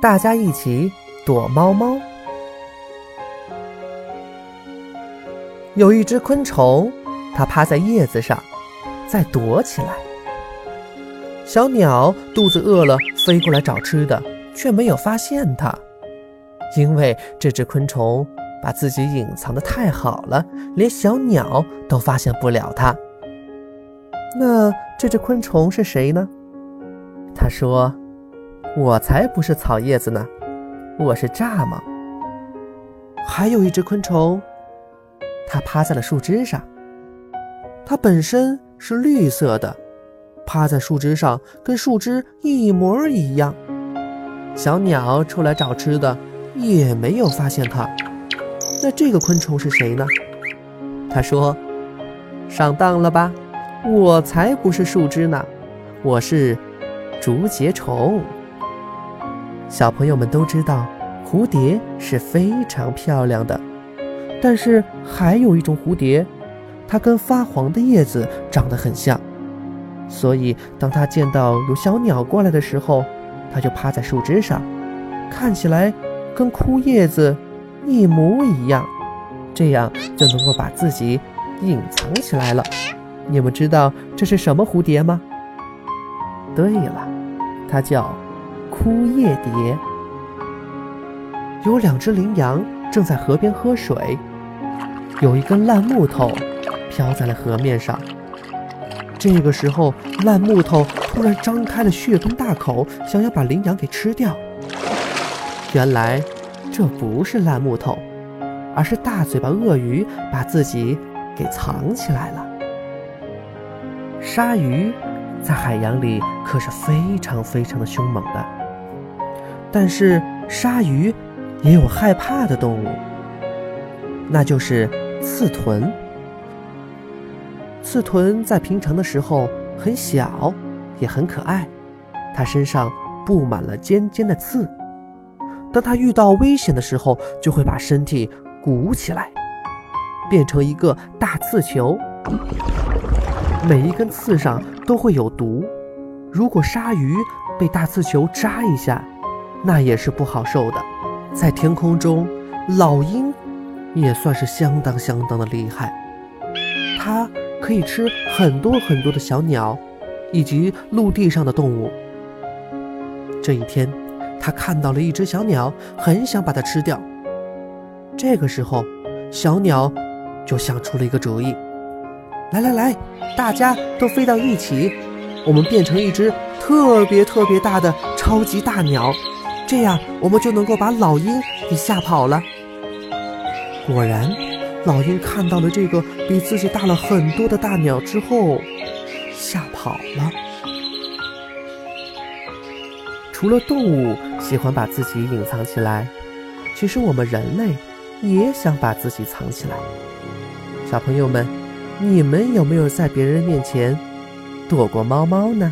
大家一起躲猫猫。有一只昆虫，它趴在叶子上，在躲起来。小鸟肚子饿了，飞过来找吃的，却没有发现它，因为这只昆虫把自己隐藏的太好了，连小鸟都发现不了它。那这只昆虫是谁呢？他说：“我才不是草叶子呢，我是蚱蜢。”还有一只昆虫，它趴在了树枝上。它本身是绿色的，趴在树枝上跟树枝一模一样。小鸟出来找吃的，也没有发现它。那这个昆虫是谁呢？他说：“上当了吧？我才不是树枝呢，我是。”竹节虫，小朋友们都知道，蝴蝶是非常漂亮的。但是还有一种蝴蝶，它跟发黄的叶子长得很像，所以当它见到有小鸟过来的时候，它就趴在树枝上，看起来跟枯叶子一模一样，这样就能够把自己隐藏起来了。你们知道这是什么蝴蝶吗？对了，它叫枯叶蝶。有两只羚羊正在河边喝水，有一根烂木头飘在了河面上。这个时候，烂木头突然张开了血盆大口，想要把羚羊给吃掉。原来，这不是烂木头，而是大嘴巴鳄鱼把自己给藏起来了。鲨鱼。在海洋里可是非常非常的凶猛的，但是鲨鱼也有害怕的动物，那就是刺豚。刺豚在平常的时候很小，也很可爱，它身上布满了尖尖的刺，当它遇到危险的时候，就会把身体鼓起来，变成一个大刺球。每一根刺上都会有毒，如果鲨鱼被大刺球扎一下，那也是不好受的。在天空中，老鹰也算是相当相当的厉害，它可以吃很多很多的小鸟，以及陆地上的动物。这一天，它看到了一只小鸟，很想把它吃掉。这个时候，小鸟就想出了一个主意。来来来，大家都飞到一起，我们变成一只特别特别大的超级大鸟，这样我们就能够把老鹰给吓跑了。果然，老鹰看到了这个比自己大了很多的大鸟之后，吓跑了。除了动物喜欢把自己隐藏起来，其实我们人类也想把自己藏起来。小朋友们。你们有没有在别人面前躲过猫猫呢？